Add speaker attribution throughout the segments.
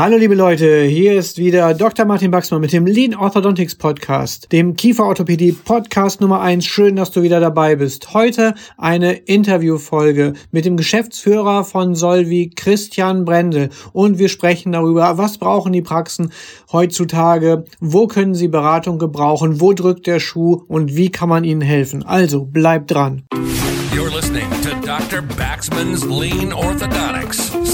Speaker 1: Hallo liebe Leute, hier ist wieder Dr. Martin Baxmann mit dem Lean Orthodontics Podcast, dem Kieferorthopädie Podcast Nummer eins. Schön, dass du wieder dabei bist. Heute eine Interviewfolge mit dem Geschäftsführer von Solvi, Christian Brendel. Und wir sprechen darüber, was brauchen die Praxen heutzutage, wo können sie Beratung gebrauchen, wo drückt der Schuh und wie kann man ihnen helfen. Also bleibt dran.
Speaker 2: You're listening to Dr. Baxman's Lean Orthodontics.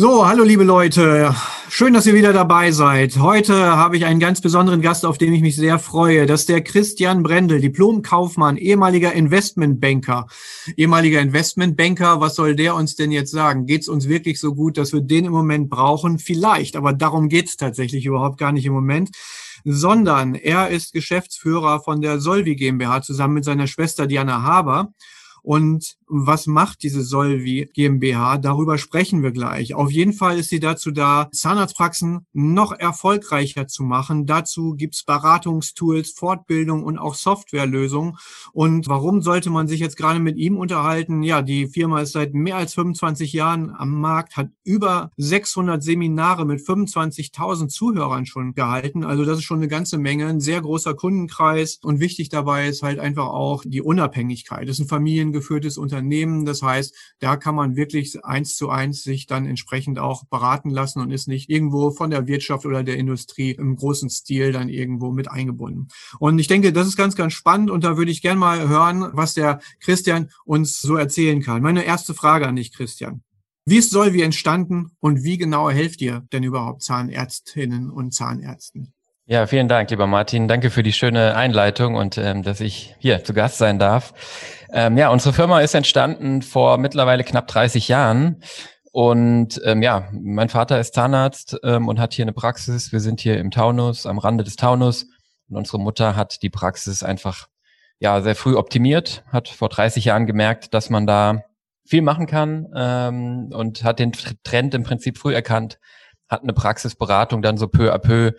Speaker 1: So, hallo liebe Leute. Schön, dass ihr wieder dabei seid. Heute habe ich einen ganz besonderen Gast, auf den ich mich sehr freue. Das ist der Christian Brendel, Diplomkaufmann, ehemaliger Investmentbanker. Ehemaliger Investmentbanker, was soll der uns denn jetzt sagen? Geht es uns wirklich so gut, dass wir den im Moment brauchen? Vielleicht, aber darum geht es tatsächlich überhaupt gar nicht im Moment sondern er ist Geschäftsführer von der Solvi GmbH zusammen mit seiner Schwester Diana Haber. Und was macht diese Solvi GmbH? Darüber sprechen wir gleich. Auf jeden Fall ist sie dazu da, Zahnarztpraxen noch erfolgreicher zu machen. Dazu gibt's Beratungstools, Fortbildung und auch Softwarelösungen. Und warum sollte man sich jetzt gerade mit ihm unterhalten? Ja, die Firma ist seit mehr als 25 Jahren am Markt, hat über 600 Seminare mit 25.000 Zuhörern schon gehalten. Also das ist schon eine ganze Menge, ein sehr großer Kundenkreis. Und wichtig dabei ist halt einfach auch die Unabhängigkeit. Das ist ein familiengeführtes Unternehmen. Unternehmen. Das heißt, da kann man wirklich eins zu eins sich dann entsprechend auch beraten lassen und ist nicht irgendwo von der Wirtschaft oder der Industrie im großen Stil dann irgendwo mit eingebunden. Und ich denke, das ist ganz, ganz spannend und da würde ich gerne mal hören, was der Christian uns so erzählen kann. Meine erste Frage an dich, Christian. Wie ist Solvi entstanden und wie genau helft ihr denn überhaupt Zahnärztinnen und Zahnärzten?
Speaker 3: Ja, vielen Dank, lieber Martin. Danke für die schöne Einleitung und ähm, dass ich hier zu Gast sein darf. Ähm, ja, unsere Firma ist entstanden vor mittlerweile knapp 30 Jahren. Und ähm, ja, mein Vater ist Zahnarzt ähm, und hat hier eine Praxis. Wir sind hier im Taunus, am Rande des Taunus. Und unsere Mutter hat die Praxis einfach ja sehr früh optimiert, hat vor 30 Jahren gemerkt, dass man da viel machen kann ähm, und hat den Trend im Prinzip früh erkannt, hat eine Praxisberatung dann so peu à peu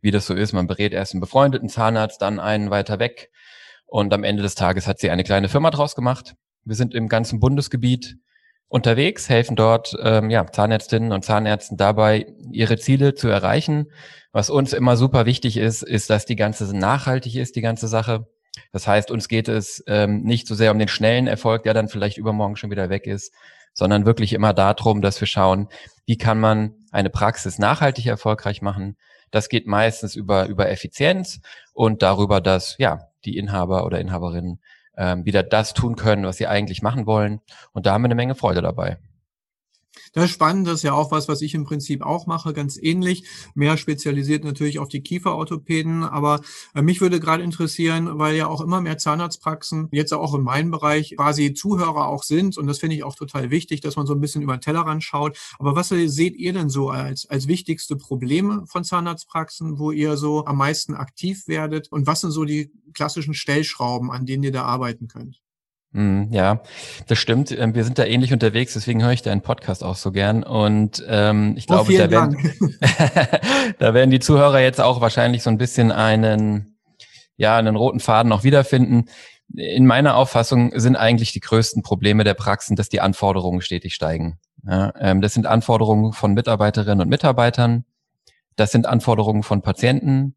Speaker 3: wie das so ist. Man berät erst einen befreundeten Zahnarzt, dann einen weiter weg. Und am Ende des Tages hat sie eine kleine Firma draus gemacht. Wir sind im ganzen Bundesgebiet unterwegs, helfen dort ähm, ja, Zahnärztinnen und Zahnärzten dabei, ihre Ziele zu erreichen. Was uns immer super wichtig ist, ist, dass die ganze nachhaltig ist, die ganze Sache. Das heißt, uns geht es ähm, nicht so sehr um den schnellen Erfolg, der dann vielleicht übermorgen schon wieder weg ist, sondern wirklich immer darum, dass wir schauen, wie kann man eine Praxis nachhaltig erfolgreich machen, das geht meistens über, über Effizienz und darüber, dass ja die Inhaber oder Inhaberinnen ähm, wieder das tun können, was sie eigentlich machen wollen. Und da haben wir eine Menge Freude dabei.
Speaker 1: Das ist spannend, das ist ja auch was, was ich im Prinzip auch mache, ganz ähnlich. Mehr spezialisiert natürlich auf die Kieferorthopäden. Aber äh, mich würde gerade interessieren, weil ja auch immer mehr Zahnarztpraxen, jetzt auch in meinem Bereich, quasi Zuhörer auch sind. Und das finde ich auch total wichtig, dass man so ein bisschen über den Tellerrand schaut. Aber was seht ihr denn so als, als wichtigste Probleme von Zahnarztpraxen, wo ihr so am meisten aktiv werdet? Und was sind so die klassischen Stellschrauben, an denen ihr da arbeiten könnt?
Speaker 3: Mm, ja, das stimmt. Ähm, wir sind da ähnlich unterwegs, deswegen höre ich deinen Podcast auch so gern. Und ähm, ich oh, glaube, oh, da, werden, da werden die Zuhörer jetzt auch wahrscheinlich so ein bisschen einen, ja, einen roten Faden noch wiederfinden. In meiner Auffassung sind eigentlich die größten Probleme der Praxen, dass die Anforderungen stetig steigen. Ja, ähm, das sind Anforderungen von Mitarbeiterinnen und Mitarbeitern. Das sind Anforderungen von Patienten,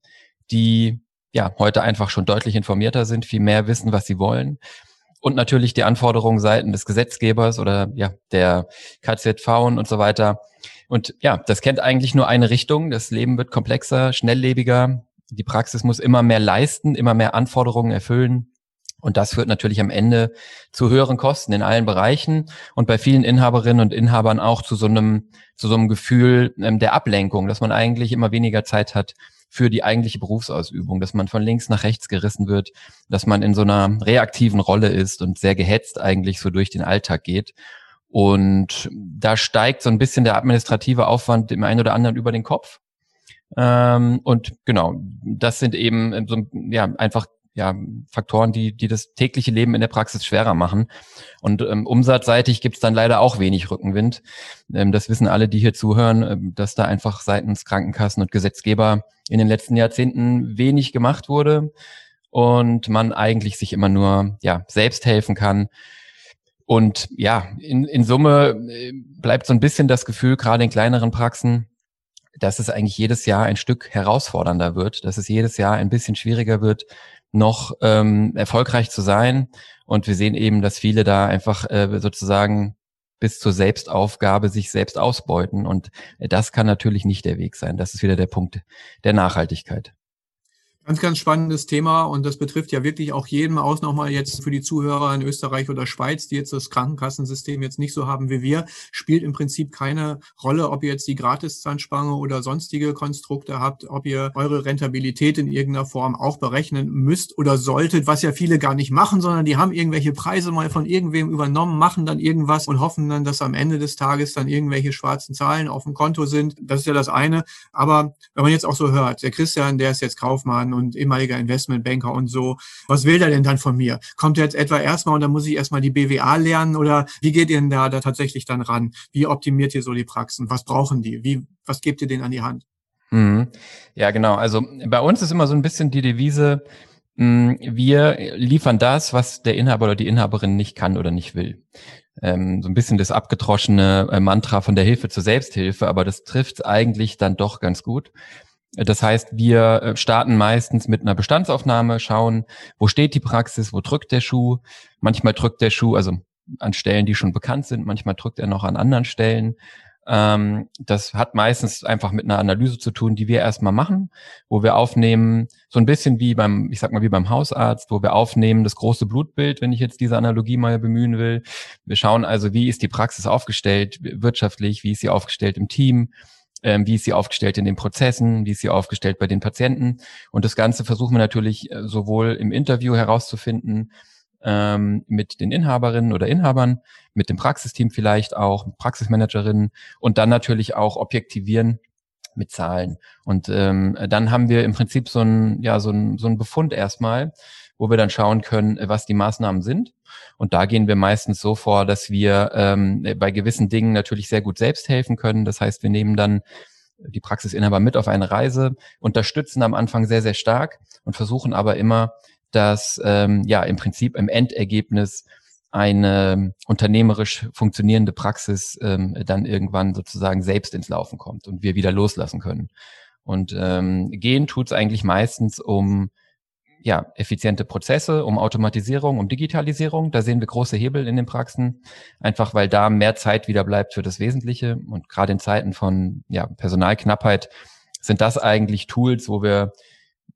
Speaker 3: die ja heute einfach schon deutlich informierter sind, viel mehr wissen, was sie wollen und natürlich die Anforderungen seiten des Gesetzgebers oder ja der KZV und so weiter. Und ja, das kennt eigentlich nur eine Richtung. Das Leben wird komplexer, schnelllebiger. Die Praxis muss immer mehr leisten, immer mehr Anforderungen erfüllen. Und das führt natürlich am Ende zu höheren Kosten in allen Bereichen und bei vielen Inhaberinnen und Inhabern auch zu so einem, zu so einem Gefühl ähm, der Ablenkung, dass man eigentlich immer weniger Zeit hat, für die eigentliche Berufsausübung, dass man von links nach rechts gerissen wird, dass man in so einer reaktiven Rolle ist und sehr gehetzt eigentlich so durch den Alltag geht. Und da steigt so ein bisschen der administrative Aufwand dem einen oder anderen über den Kopf. Ähm, und genau, das sind eben so ja einfach ja, Faktoren, die, die das tägliche Leben in der Praxis schwerer machen. Und ähm, umsatzseitig gibt's dann leider auch wenig Rückenwind. Ähm, das wissen alle, die hier zuhören, ähm, dass da einfach seitens Krankenkassen und Gesetzgeber in den letzten Jahrzehnten wenig gemacht wurde und man eigentlich sich immer nur ja, selbst helfen kann. Und ja, in, in Summe äh, bleibt so ein bisschen das Gefühl, gerade in kleineren Praxen, dass es eigentlich jedes Jahr ein Stück herausfordernder wird, dass es jedes Jahr ein bisschen schwieriger wird, noch ähm, erfolgreich zu sein. Und wir sehen eben, dass viele da einfach äh, sozusagen bis zur Selbstaufgabe sich selbst ausbeuten. Und das kann natürlich nicht der Weg sein. Das ist wieder der Punkt der Nachhaltigkeit.
Speaker 1: Ganz, ganz spannendes Thema und das betrifft ja wirklich auch jeden aus nochmal jetzt für die Zuhörer in Österreich oder Schweiz, die jetzt das Krankenkassensystem jetzt nicht so haben wie wir, spielt im Prinzip keine Rolle, ob ihr jetzt die Gratiszahnspange oder sonstige Konstrukte habt, ob ihr eure Rentabilität in irgendeiner Form auch berechnen müsst oder solltet, was ja viele gar nicht machen, sondern die haben irgendwelche Preise mal von irgendwem übernommen, machen dann irgendwas und hoffen dann, dass am Ende des Tages dann irgendwelche schwarzen Zahlen auf dem Konto sind. Das ist ja das eine. Aber wenn man jetzt auch so hört, der Christian, der ist jetzt Kaufmann und ehemaliger Investmentbanker und so. Was will der denn dann von mir? Kommt er jetzt etwa erstmal und dann muss ich erstmal die BWA lernen oder wie geht ihr denn da, da tatsächlich dann ran? Wie optimiert ihr so die Praxen? Was brauchen die? Wie, was gebt ihr denen an die Hand?
Speaker 3: Mhm. Ja, genau. Also bei uns ist immer so ein bisschen die Devise, hm, wir liefern das, was der Inhaber oder die Inhaberin nicht kann oder nicht will. Ähm, so ein bisschen das abgedroschene äh, Mantra von der Hilfe zur Selbsthilfe, aber das trifft eigentlich dann doch ganz gut. Das heißt, wir äh, starten meistens mit einer Bestandsaufnahme, schauen, wo steht die Praxis, wo drückt der Schuh. Manchmal drückt der Schuh, also an Stellen, die schon bekannt sind, manchmal drückt er noch an anderen Stellen. Ähm, das hat meistens einfach mit einer Analyse zu tun, die wir erstmal machen, wo wir aufnehmen, so ein bisschen wie beim, ich sag mal, wie beim Hausarzt, wo wir aufnehmen das große Blutbild, wenn ich jetzt diese Analogie mal bemühen will. Wir schauen also, wie ist die Praxis aufgestellt, wirtschaftlich, wie ist sie aufgestellt im Team, ähm, wie ist sie aufgestellt in den Prozessen, wie ist sie aufgestellt bei den Patienten. Und das Ganze versuchen wir natürlich äh, sowohl im Interview herauszufinden, ähm, mit den Inhaberinnen oder Inhabern, mit dem Praxisteam vielleicht auch, Praxismanagerinnen und dann natürlich auch objektivieren mit Zahlen. Und ähm, dann haben wir im Prinzip so ein, ja, so ein, so ein Befund erstmal, wo wir dann schauen können, was die Maßnahmen sind. Und da gehen wir meistens so vor, dass wir ähm, bei gewissen Dingen natürlich sehr gut selbst helfen können. Das heißt, wir nehmen dann die Praxisinhaber mit auf eine Reise, unterstützen am Anfang sehr, sehr stark und versuchen aber immer, dass ähm, ja im Prinzip im Endergebnis eine unternehmerisch funktionierende Praxis ähm, dann irgendwann sozusagen selbst ins Laufen kommt und wir wieder loslassen können. Und ähm, gehen tut es eigentlich meistens um ja, effiziente Prozesse, um Automatisierung, um Digitalisierung. Da sehen wir große Hebel in den Praxen, einfach weil da mehr Zeit wieder bleibt für das Wesentliche. Und gerade in Zeiten von ja, Personalknappheit sind das eigentlich Tools, wo wir,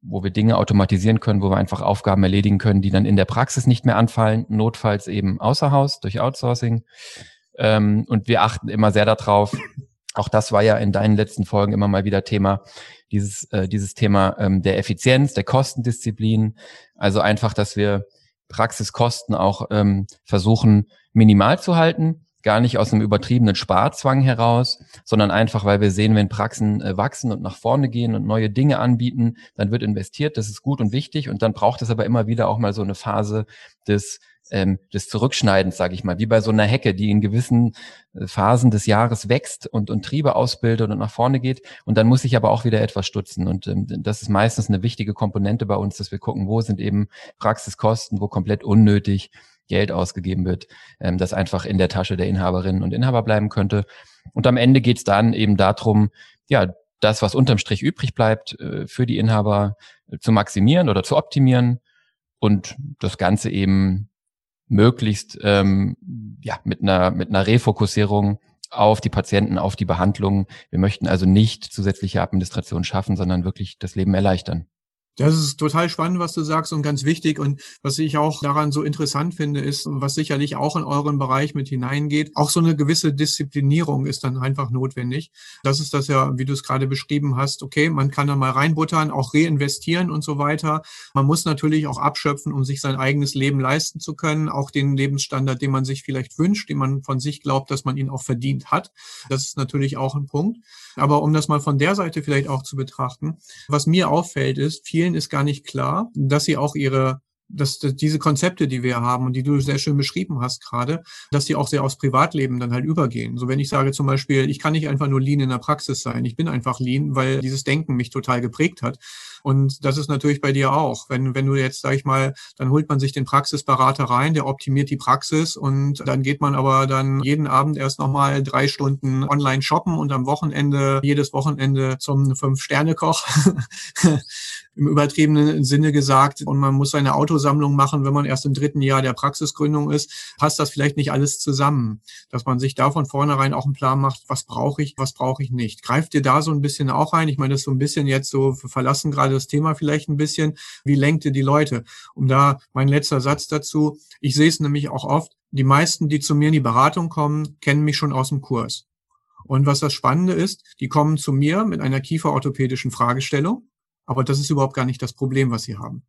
Speaker 3: wo wir Dinge automatisieren können, wo wir einfach Aufgaben erledigen können, die dann in der Praxis nicht mehr anfallen, notfalls eben außer Haus durch Outsourcing. Ähm, und wir achten immer sehr darauf, auch das war ja in deinen letzten Folgen immer mal wieder Thema, dieses, äh, dieses Thema ähm, der Effizienz, der Kostendisziplin. Also einfach, dass wir Praxiskosten auch ähm, versuchen, minimal zu halten. Gar nicht aus einem übertriebenen Sparzwang heraus, sondern einfach, weil wir sehen, wenn Praxen äh, wachsen und nach vorne gehen und neue Dinge anbieten, dann wird investiert, das ist gut und wichtig. Und dann braucht es aber immer wieder auch mal so eine Phase des ähm, des Zurückschneidens, sage ich mal, wie bei so einer Hecke, die in gewissen äh, Phasen des Jahres wächst und, und Triebe ausbildet und nach vorne geht. Und dann muss ich aber auch wieder etwas stutzen. Und ähm, das ist meistens eine wichtige Komponente bei uns, dass wir gucken, wo sind eben Praxiskosten, wo komplett unnötig Geld ausgegeben wird, ähm, das einfach in der Tasche der Inhaberinnen und Inhaber bleiben könnte. Und am Ende geht es dann eben darum, ja, das, was unterm Strich übrig bleibt, äh, für die Inhaber äh, zu maximieren oder zu optimieren und das Ganze eben möglichst ähm, ja, mit, einer, mit einer Refokussierung auf die Patienten, auf die Behandlung. Wir möchten also nicht zusätzliche Administration schaffen, sondern wirklich das Leben erleichtern.
Speaker 1: Das ist total spannend, was du sagst und ganz wichtig. Und was ich auch daran so interessant finde, ist, was sicherlich auch in euren Bereich mit hineingeht, auch so eine gewisse Disziplinierung ist dann einfach notwendig. Das ist das ja, wie du es gerade beschrieben hast. Okay, man kann da mal reinbuttern, auch reinvestieren und so weiter. Man muss natürlich auch abschöpfen, um sich sein eigenes Leben leisten zu können, auch den Lebensstandard, den man sich vielleicht wünscht, den man von sich glaubt, dass man ihn auch verdient hat. Das ist natürlich auch ein Punkt. Aber um das mal von der Seite vielleicht auch zu betrachten, was mir auffällt, ist, vielen ist gar nicht klar, dass sie auch ihre dass, dass diese Konzepte, die wir haben und die du sehr schön beschrieben hast gerade, dass die auch sehr aufs Privatleben dann halt übergehen. So wenn ich sage zum Beispiel, ich kann nicht einfach nur Lean in der Praxis sein, ich bin einfach Lean, weil dieses Denken mich total geprägt hat. Und das ist natürlich bei dir auch. Wenn, wenn du jetzt, sag ich mal, dann holt man sich den Praxisberater rein, der optimiert die Praxis und dann geht man aber dann jeden Abend erst nochmal drei Stunden online shoppen und am Wochenende, jedes Wochenende zum Fünf-Sterne-Koch. im übertriebenen Sinne gesagt und man muss seine Autosammlung machen, wenn man erst im dritten Jahr der Praxisgründung ist, passt das vielleicht nicht alles zusammen. Dass man sich da von vornherein auch einen Plan macht, was brauche ich, was brauche ich nicht. Greift dir da so ein bisschen auch ein? Ich meine, das ist so ein bisschen jetzt so, verlassen gerade das Thema vielleicht ein bisschen. Wie lenkt ihr die Leute? Um da mein letzter Satz dazu. Ich sehe es nämlich auch oft, die meisten, die zu mir in die Beratung kommen, kennen mich schon aus dem Kurs. Und was das Spannende ist, die kommen zu mir mit einer kieferorthopädischen Fragestellung aber das ist überhaupt gar nicht das Problem, was sie haben.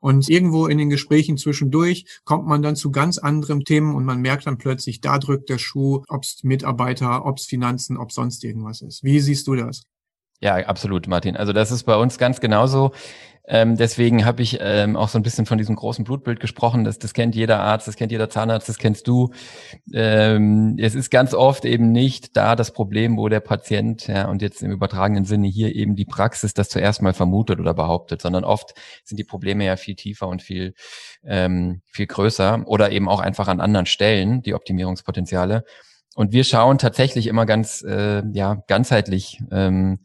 Speaker 1: Und irgendwo in den Gesprächen zwischendurch kommt man dann zu ganz anderen Themen und man merkt dann plötzlich, da drückt der Schuh, ob's Mitarbeiter, ob's Finanzen, ob sonst irgendwas ist. Wie siehst du das?
Speaker 3: Ja, absolut, Martin. Also das ist bei uns ganz genauso. Ähm, deswegen habe ich ähm, auch so ein bisschen von diesem großen Blutbild gesprochen. Das, das kennt jeder Arzt, das kennt jeder Zahnarzt, das kennst du. Ähm, es ist ganz oft eben nicht da das Problem, wo der Patient, ja, und jetzt im übertragenen Sinne hier eben die Praxis das zuerst mal vermutet oder behauptet, sondern oft sind die Probleme ja viel tiefer und viel, ähm, viel größer oder eben auch einfach an anderen Stellen, die Optimierungspotenziale. Und wir schauen tatsächlich immer ganz, äh, ja, ganzheitlich ähm,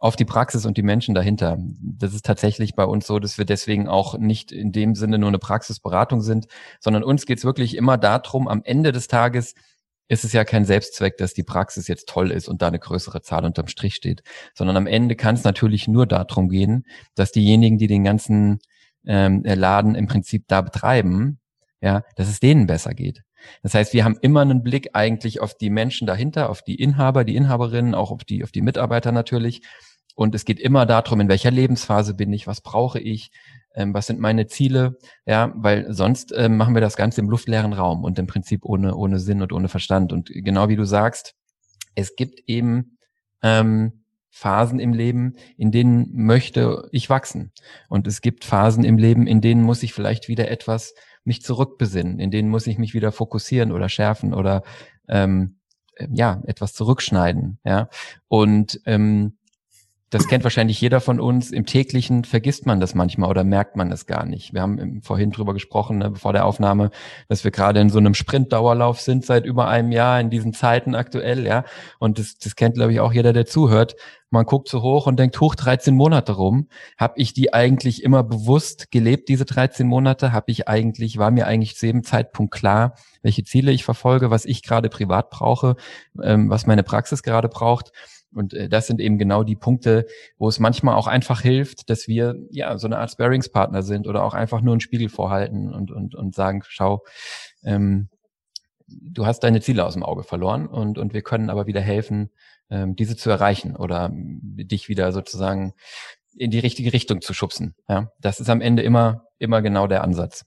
Speaker 3: auf die Praxis und die Menschen dahinter. Das ist tatsächlich bei uns so, dass wir deswegen auch nicht in dem Sinne nur eine Praxisberatung sind, sondern uns geht's wirklich immer darum, am Ende des Tages ist es ja kein Selbstzweck, dass die Praxis jetzt toll ist und da eine größere Zahl unterm Strich steht, sondern am Ende kann es natürlich nur darum gehen, dass diejenigen, die den ganzen ähm, Laden im Prinzip da betreiben, ja, dass es denen besser geht. Das heißt, wir haben immer einen Blick eigentlich auf die Menschen dahinter, auf die Inhaber, die Inhaberinnen, auch auf die, auf die Mitarbeiter natürlich und es geht immer darum, in welcher Lebensphase bin ich, was brauche ich, ähm, was sind meine Ziele, ja, weil sonst ähm, machen wir das Ganze im luftleeren Raum und im Prinzip ohne, ohne Sinn und ohne Verstand. Und genau wie du sagst, es gibt eben ähm, Phasen im Leben, in denen möchte ich wachsen. Und es gibt Phasen im Leben, in denen muss ich vielleicht wieder etwas mich zurückbesinnen, in denen muss ich mich wieder fokussieren oder schärfen oder ähm, ja, etwas zurückschneiden. Ja. Und ähm, das kennt wahrscheinlich jeder von uns. Im täglichen vergisst man das manchmal oder merkt man es gar nicht. Wir haben vorhin drüber gesprochen, ne, vor der Aufnahme, dass wir gerade in so einem Sprintdauerlauf sind seit über einem Jahr in diesen Zeiten aktuell, ja. Und das, das kennt, glaube ich, auch jeder, der zuhört. Man guckt so hoch und denkt, hoch 13 Monate rum. Habe ich die eigentlich immer bewusst gelebt, diese 13 Monate? Habe ich eigentlich, war mir eigentlich zu jedem Zeitpunkt klar, welche Ziele ich verfolge, was ich gerade privat brauche, ähm, was meine Praxis gerade braucht? Und äh, das sind eben genau die Punkte, wo es manchmal auch einfach hilft, dass wir ja so eine Art Sparingspartner sind oder auch einfach nur einen Spiegel vorhalten und, und, und sagen, schau, ähm, du hast deine Ziele aus dem Auge verloren und, und wir können aber wieder helfen, ähm, diese zu erreichen oder dich wieder sozusagen in die richtige Richtung zu schubsen. Ja, das ist am Ende immer, immer genau der Ansatz.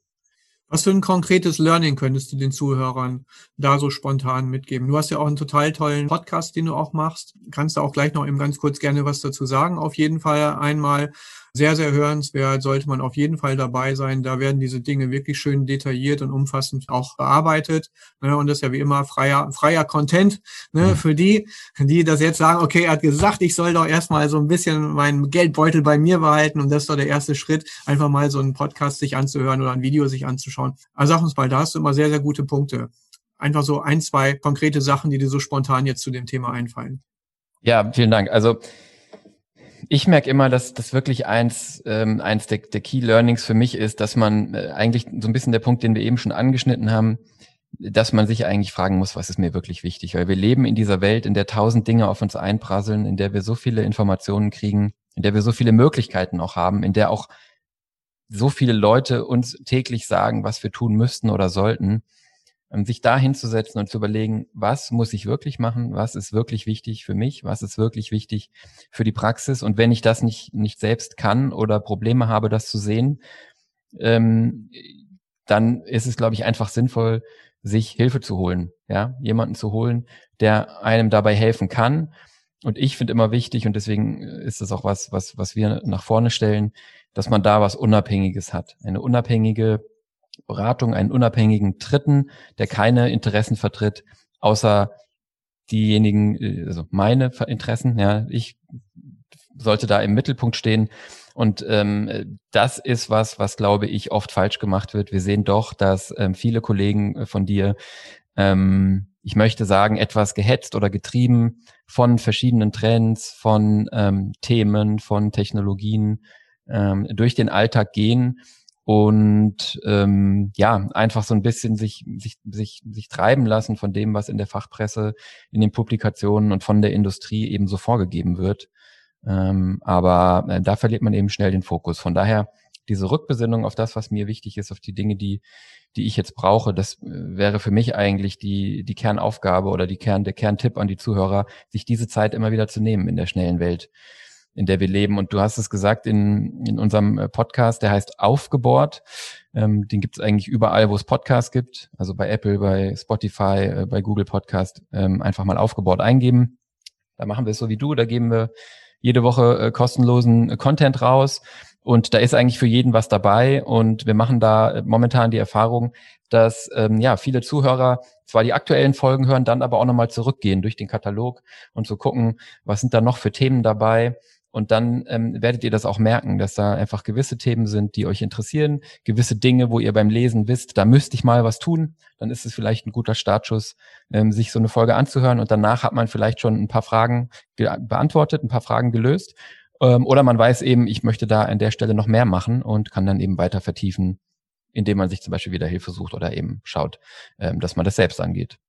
Speaker 1: Was für ein konkretes Learning könntest du den Zuhörern da so spontan mitgeben? Du hast ja auch einen total tollen Podcast, den du auch machst. Kannst du auch gleich noch eben ganz kurz gerne was dazu sagen? Auf jeden Fall einmal sehr, sehr hörenswert, sollte man auf jeden Fall dabei sein. Da werden diese Dinge wirklich schön detailliert und umfassend auch bearbeitet. Ne? Und das ist ja wie immer freier, freier Content ne? Mhm. für die, die das jetzt sagen, okay, er hat gesagt, ich soll doch erstmal so ein bisschen meinen Geldbeutel bei mir behalten und das ist doch der erste Schritt, einfach mal so einen Podcast sich anzuhören oder ein Video sich anzuschauen. Also sag uns mal, da hast du immer sehr, sehr gute Punkte. Einfach so ein, zwei konkrete Sachen, die dir so spontan jetzt zu dem Thema einfallen.
Speaker 3: Ja, vielen Dank. Also ich merke immer, dass das wirklich eins, ähm, eins der, der Key Learnings für mich ist, dass man äh, eigentlich so ein bisschen der Punkt, den wir eben schon angeschnitten haben, dass man sich eigentlich fragen muss, was ist mir wirklich wichtig? Weil wir leben in dieser Welt, in der tausend Dinge auf uns einprasseln, in der wir so viele Informationen kriegen, in der wir so viele Möglichkeiten auch haben, in der auch so viele Leute uns täglich sagen, was wir tun müssten oder sollten, sich da hinzusetzen und zu überlegen, was muss ich wirklich machen, was ist wirklich wichtig für mich, was ist wirklich wichtig für die Praxis. Und wenn ich das nicht, nicht selbst kann oder Probleme habe, das zu sehen, ähm, dann ist es, glaube ich, einfach sinnvoll, sich Hilfe zu holen, ja, jemanden zu holen, der einem dabei helfen kann. Und ich finde immer wichtig, und deswegen ist das auch was, was, was wir nach vorne stellen, dass man da was Unabhängiges hat. Eine unabhängige Beratung, einen unabhängigen Dritten, der keine Interessen vertritt, außer diejenigen, äh, also meine Interessen, ja, ich sollte da im Mittelpunkt stehen. Und ähm, das ist was, was glaube ich oft falsch gemacht wird. Wir sehen doch, dass ähm, viele Kollegen äh, von dir, ähm, ich möchte sagen, etwas gehetzt oder getrieben von verschiedenen Trends, von ähm, Themen, von Technologien ähm, durch den Alltag gehen und ähm, ja, einfach so ein bisschen sich, sich, sich, sich treiben lassen von dem, was in der Fachpresse, in den Publikationen und von der Industrie eben so vorgegeben wird. Ähm, aber äh, da verliert man eben schnell den Fokus. Von daher diese Rückbesinnung auf das, was mir wichtig ist, auf die Dinge, die, die ich jetzt brauche, das äh, wäre für mich eigentlich die, die Kernaufgabe oder die Kern, der Kerntipp an die Zuhörer, sich diese Zeit immer wieder zu nehmen in der schnellen Welt in der wir leben. Und du hast es gesagt in, in unserem äh, Podcast, der heißt Aufgebohrt. Ähm, den gibt es eigentlich überall, wo es Podcasts gibt. Also bei Apple, bei Spotify, äh, bei Google Podcast. Ähm, einfach mal Aufgebohrt eingeben. Da machen wir es so wie du. Da geben wir jede Woche äh, kostenlosen äh, Content raus. Und da ist eigentlich für jeden was dabei. Und wir machen da äh, momentan die Erfahrung, dass ähm, ja viele Zuhörer zwar die aktuellen Folgen hören, dann aber auch nochmal zurückgehen durch den Katalog und zu so gucken, was sind da noch für Themen dabei und dann ähm, werdet ihr das auch merken, dass da einfach gewisse Themen sind, die euch interessieren, gewisse Dinge, wo ihr beim Lesen wisst, da müsste ich mal was tun. Dann ist es vielleicht ein guter Startschuss, ähm, sich so eine Folge anzuhören. Und danach hat man vielleicht schon ein paar Fragen beantwortet, ein paar Fragen gelöst. Ähm, oder man weiß eben, ich möchte da an der Stelle noch mehr machen und kann dann eben weiter vertiefen, indem man sich zum Beispiel wieder Hilfe sucht oder eben schaut, ähm, dass man das selbst angeht.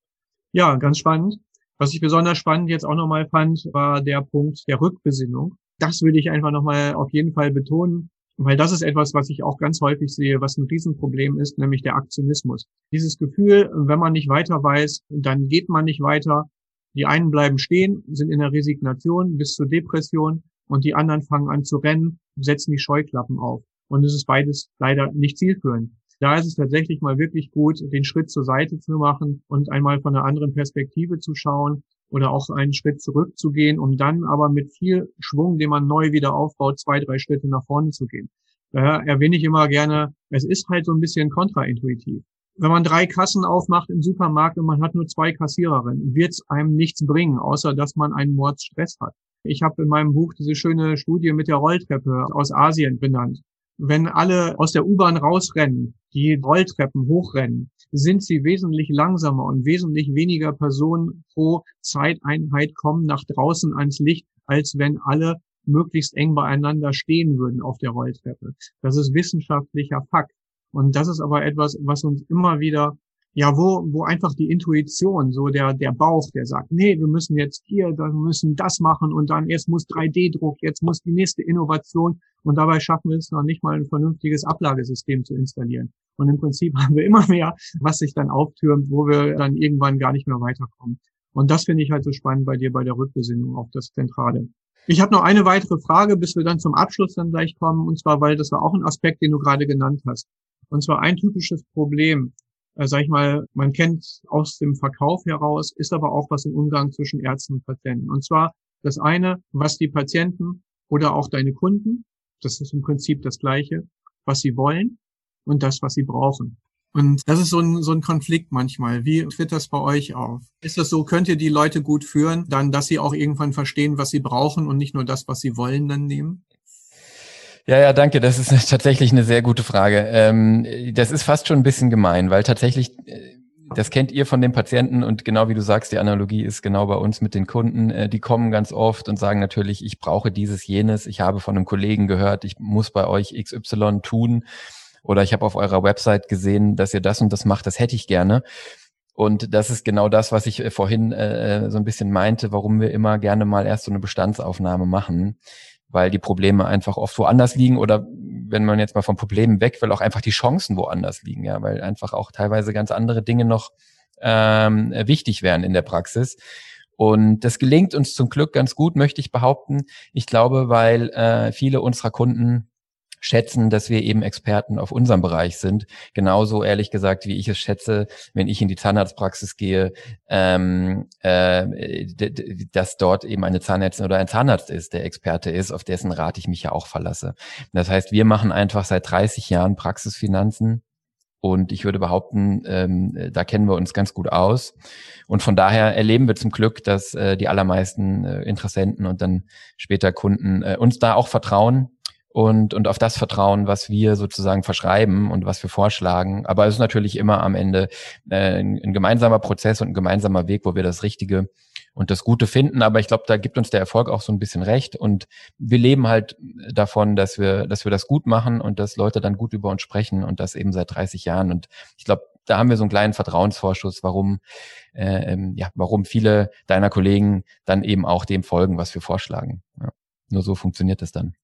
Speaker 1: Ja, ganz spannend. Was ich besonders spannend jetzt auch nochmal fand, war der Punkt der Rückbesinnung das würde ich einfach nochmal auf jeden Fall betonen, weil das ist etwas, was ich auch ganz häufig sehe, was ein Riesenproblem ist, nämlich der Aktionismus. Dieses Gefühl, wenn man nicht weiter weiß, dann geht man nicht weiter. Die einen bleiben stehen, sind in der Resignation bis zur Depression und die anderen fangen an zu rennen, setzen die Scheuklappen auf. Und es ist beides leider nicht zielführend. Da ist es tatsächlich mal wirklich gut, den Schritt zur Seite zu machen und einmal von einer anderen Perspektive zu schauen oder auch einen Schritt zurückzugehen, um dann aber mit viel Schwung, den man neu wieder aufbaut, zwei, drei Schritte nach vorne zu gehen. Daher erwähne ich immer gerne, es ist halt so ein bisschen kontraintuitiv. Wenn man drei Kassen aufmacht im Supermarkt und man hat nur zwei Kassiererinnen, wird es einem nichts bringen, außer dass man einen Mordsstress hat. Ich habe in meinem Buch diese schöne Studie mit der Rolltreppe aus Asien benannt. Wenn alle aus der U-Bahn rausrennen, die Rolltreppen hochrennen, sind sie wesentlich langsamer und wesentlich weniger Personen pro Zeiteinheit kommen nach draußen ans Licht, als wenn alle möglichst eng beieinander stehen würden auf der Rolltreppe. Das ist wissenschaftlicher Fakt. Und das ist aber etwas, was uns immer wieder ja, wo, wo einfach die Intuition, so der, der Bauch, der sagt, nee, wir müssen jetzt hier, wir müssen das machen und dann erst muss 3D-Druck, jetzt muss die nächste Innovation und dabei schaffen wir es noch nicht mal ein vernünftiges Ablagesystem zu installieren. Und im Prinzip haben wir immer mehr, was sich dann auftürmt, wo wir dann irgendwann gar nicht mehr weiterkommen. Und das finde ich halt so spannend bei dir bei der Rückbesinnung auf das Zentrale. Ich habe noch eine weitere Frage, bis wir dann zum Abschluss dann gleich kommen, und zwar, weil das war auch ein Aspekt, den du gerade genannt hast. Und zwar ein typisches Problem, äh, sag ich mal, man kennt aus dem Verkauf heraus, ist aber auch was im Umgang zwischen Ärzten und Patienten. Und zwar das eine, was die Patienten oder auch deine Kunden, das ist im Prinzip das Gleiche, was sie wollen und das, was sie brauchen. Und das ist so ein, so ein Konflikt manchmal. Wie tritt das bei euch auf? Ist das so, könnt ihr die Leute gut führen, dann, dass sie auch irgendwann verstehen, was sie brauchen und nicht nur das, was sie wollen, dann nehmen?
Speaker 3: Ja, ja, danke. Das ist tatsächlich eine sehr gute Frage. Ähm, das ist fast schon ein bisschen gemein, weil tatsächlich, äh, das kennt ihr von den Patienten und genau wie du sagst, die Analogie ist genau bei uns mit den Kunden. Äh, die kommen ganz oft und sagen natürlich, ich brauche dieses, jenes. Ich habe von einem Kollegen gehört, ich muss bei euch XY tun. Oder ich habe auf eurer Website gesehen, dass ihr das und das macht. Das hätte ich gerne. Und das ist genau das, was ich äh, vorhin äh, so ein bisschen meinte, warum wir immer gerne mal erst so eine Bestandsaufnahme machen weil die Probleme einfach oft woanders liegen oder wenn man jetzt mal von Problemen weg will, auch einfach die Chancen woanders liegen, ja, weil einfach auch teilweise ganz andere Dinge noch ähm, wichtig wären in der Praxis. Und das gelingt uns zum Glück ganz gut, möchte ich behaupten. Ich glaube, weil äh, viele unserer Kunden schätzen, dass wir eben Experten auf unserem Bereich sind. Genauso ehrlich gesagt, wie ich es schätze, wenn ich in die Zahnarztpraxis gehe, ähm, äh, dass dort eben eine Zahnärztin oder ein Zahnarzt ist, der Experte ist, auf dessen Rat ich mich ja auch verlasse. Das heißt, wir machen einfach seit 30 Jahren Praxisfinanzen und ich würde behaupten, ähm, da kennen wir uns ganz gut aus. Und von daher erleben wir zum Glück, dass äh, die allermeisten äh, Interessenten und dann später Kunden äh, uns da auch vertrauen und, und auf das vertrauen, was wir sozusagen verschreiben und was wir vorschlagen. Aber es ist natürlich immer am Ende äh, ein, ein gemeinsamer Prozess und ein gemeinsamer Weg, wo wir das Richtige und das Gute finden. Aber ich glaube, da gibt uns der Erfolg auch so ein bisschen recht. Und wir leben halt davon, dass wir, dass wir das gut machen und dass Leute dann gut über uns sprechen und das eben seit 30 Jahren. Und ich glaube, da haben wir so einen kleinen Vertrauensvorschuss, warum, äh, ähm, ja, warum viele deiner Kollegen dann eben auch dem folgen, was wir vorschlagen. Ja. Nur so funktioniert es dann.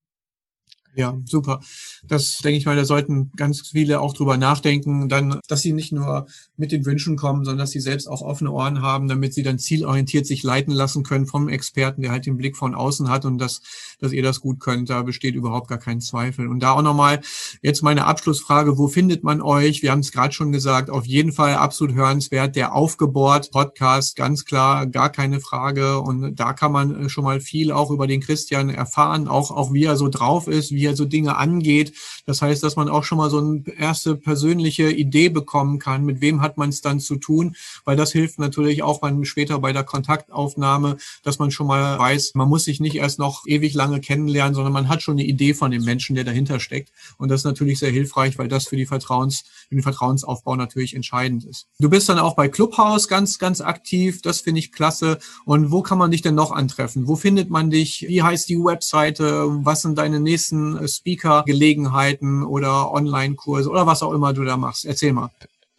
Speaker 1: Ja, super. Das denke ich mal, da sollten ganz viele auch drüber nachdenken, dann, dass sie nicht nur mit den Wünschen kommen, sondern dass sie selbst auch offene Ohren haben, damit sie dann zielorientiert sich leiten lassen können vom Experten, der halt den Blick von außen hat und dass, dass ihr das gut könnt. Da besteht überhaupt gar kein Zweifel. Und da auch nochmal jetzt meine Abschlussfrage. Wo findet man euch? Wir haben es gerade schon gesagt. Auf jeden Fall absolut hörenswert. Der Aufgebohrt Podcast, ganz klar, gar keine Frage. Und da kann man schon mal viel auch über den Christian erfahren, auch, auch wie er so drauf ist, wie er so Dinge angeht. Das heißt, dass man auch schon mal so eine erste persönliche Idee bekommen kann, mit wem hat man es dann zu tun, weil das hilft natürlich auch dann später bei der Kontaktaufnahme, dass man schon mal weiß, man muss sich nicht erst noch ewig lange kennenlernen, sondern man hat schon eine Idee von dem Menschen, der dahinter steckt. Und das ist natürlich sehr hilfreich, weil das für die Vertrauens, für den Vertrauensaufbau natürlich entscheidend ist. Du bist dann auch bei Clubhouse ganz, ganz aktiv. Das finde ich klasse. Und wo kann man dich denn noch antreffen? Wo findet man dich? Wie heißt die Webseite? Was sind deine nächsten Speaker-Gelegenheiten oder Online-Kurse oder was auch immer du da machst. Erzähl mal.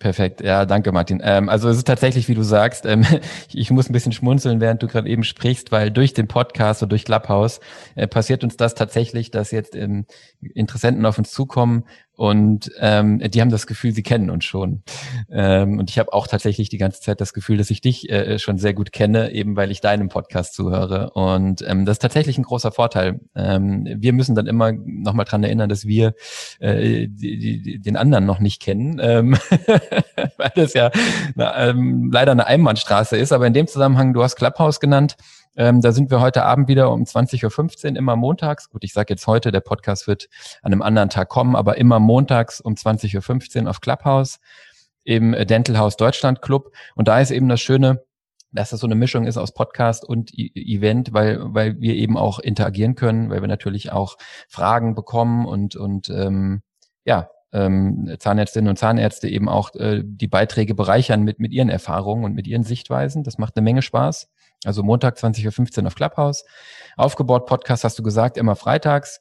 Speaker 3: Perfekt, ja, danke Martin. Ähm, also es ist tatsächlich, wie du sagst, ähm, ich muss ein bisschen schmunzeln, während du gerade eben sprichst, weil durch den Podcast und durch Clubhouse äh, passiert uns das tatsächlich, dass jetzt ähm, Interessenten auf uns zukommen und ähm, die haben das Gefühl, sie kennen uns schon. Ähm, und ich habe auch tatsächlich die ganze Zeit das Gefühl, dass ich dich äh, schon sehr gut kenne, eben weil ich deinem Podcast zuhöre. Und ähm, das ist tatsächlich ein großer Vorteil. Ähm, wir müssen dann immer nochmal dran erinnern, dass wir äh, die, die, den anderen noch nicht kennen, ähm, weil das ja na, ähm, leider eine Einbahnstraße ist. Aber in dem Zusammenhang, du hast Clubhouse genannt. Ähm, da sind wir heute Abend wieder um 20.15 Uhr, immer montags. Gut, ich sage jetzt heute, der Podcast wird an einem anderen Tag kommen, aber immer montags um 20.15 Uhr auf Clubhouse im Dental House Deutschland Club. Und da ist eben das Schöne, dass das so eine Mischung ist aus Podcast und I Event, weil, weil wir eben auch interagieren können, weil wir natürlich auch Fragen bekommen und, und ähm, ja, ähm, Zahnärztinnen und Zahnärzte eben auch äh, die Beiträge bereichern mit, mit ihren Erfahrungen und mit ihren Sichtweisen. Das macht eine Menge Spaß. Also Montag 20.15 Uhr auf Clubhouse. Aufgebaut Podcast hast du gesagt, immer freitags.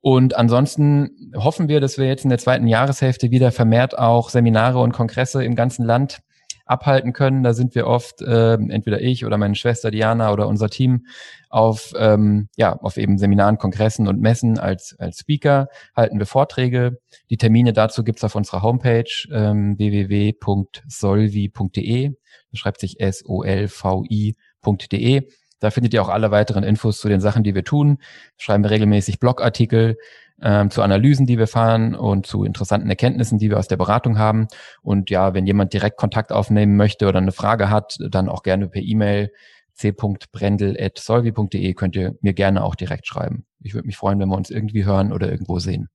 Speaker 3: Und ansonsten hoffen wir, dass wir jetzt in der zweiten Jahreshälfte wieder vermehrt auch Seminare und Kongresse im ganzen Land abhalten können. Da sind wir oft, äh, entweder ich oder meine Schwester Diana oder unser Team auf, ähm, ja, auf eben Seminaren, Kongressen und Messen als, als Speaker, halten wir Vorträge. Die Termine dazu gibt's auf unserer Homepage ähm, www.solvi.de. Das schreibt sich S-O-L-V-I.de. Da findet ihr auch alle weiteren Infos zu den Sachen, die wir tun. Schreiben wir regelmäßig Blogartikel, ähm, zu Analysen, die wir fahren und zu interessanten Erkenntnissen, die wir aus der Beratung haben. Und ja, wenn jemand direkt Kontakt aufnehmen möchte oder eine Frage hat, dann auch gerne per E-Mail c.brendel.solvi.de könnt ihr mir gerne auch direkt schreiben. Ich würde mich freuen, wenn wir uns irgendwie hören oder irgendwo sehen.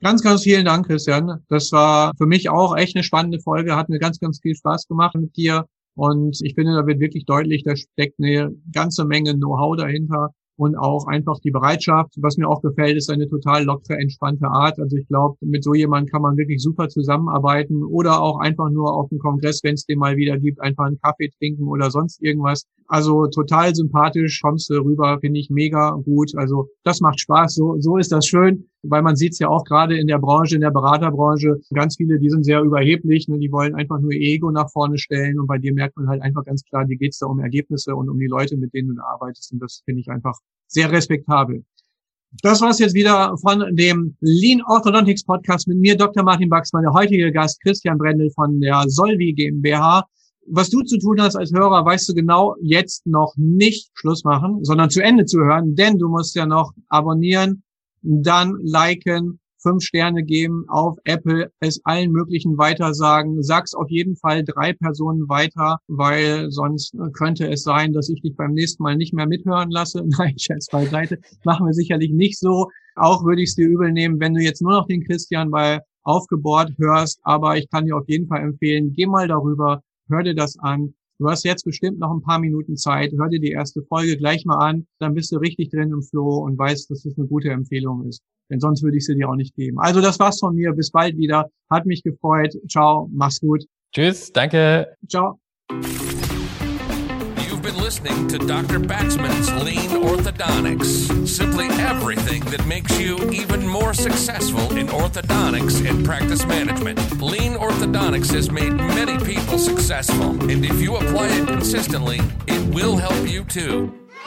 Speaker 1: Ganz, ganz vielen Dank, Christian. Das war für mich auch echt eine spannende Folge. Hat mir ganz, ganz viel Spaß gemacht mit dir. Und ich finde, da wird wirklich deutlich, da steckt eine ganze Menge Know-how dahinter und auch einfach die Bereitschaft. Was mir auch gefällt, ist eine total lockere, entspannte Art. Also ich glaube, mit so jemandem kann man wirklich super zusammenarbeiten oder auch einfach nur auf dem Kongress, wenn es den mal wieder gibt, einfach einen Kaffee trinken oder sonst irgendwas. Also total sympathisch, kommst du rüber, finde ich mega gut. Also das macht Spaß, so, so ist das schön, weil man sieht es ja auch gerade in der Branche, in der Beraterbranche, ganz viele, die sind sehr überheblich, ne? die wollen einfach nur Ego nach vorne stellen und bei dir merkt man halt einfach ganz klar, dir geht's da um Ergebnisse und um die Leute, mit denen du arbeitest und das finde ich einfach sehr respektabel. Das war's jetzt wieder von dem Lean Orthodontics Podcast mit mir, Dr. Martin Baxmann, der heutige Gast Christian Brendel von der Solvi GmbH. Was du zu tun hast als Hörer, weißt du genau, jetzt noch nicht Schluss machen, sondern zu Ende zu hören, denn du musst ja noch abonnieren, dann liken, fünf Sterne geben auf Apple, es allen möglichen weitersagen. Sag's auf jeden Fall drei Personen weiter, weil sonst könnte es sein, dass ich dich beim nächsten Mal nicht mehr mithören lasse. Nein, Scherz beiseite. Machen wir sicherlich nicht so. Auch würde ich es dir übel nehmen, wenn du jetzt nur noch den Christian bei Aufgebohrt hörst. Aber ich kann dir auf jeden Fall empfehlen, geh mal darüber, hör dir das an. Du hast jetzt bestimmt noch ein paar Minuten Zeit. Hör dir die erste Folge gleich mal an. Dann bist du richtig drin im Flow und weißt, dass es das eine gute Empfehlung ist. Denn sonst würde ich sie dir auch nicht geben. Also das war's von mir. Bis bald wieder. Hat mich gefreut. Ciao. Mach's gut.
Speaker 3: Tschüss. Danke.
Speaker 1: Ciao.
Speaker 2: You've been listening to Dr. Baxman's Lean Orthodontics. Simply everything that makes you even more successful in orthodontics and practice management. Lean Orthodontics has made many people successful, and if you apply it consistently, it will help you too.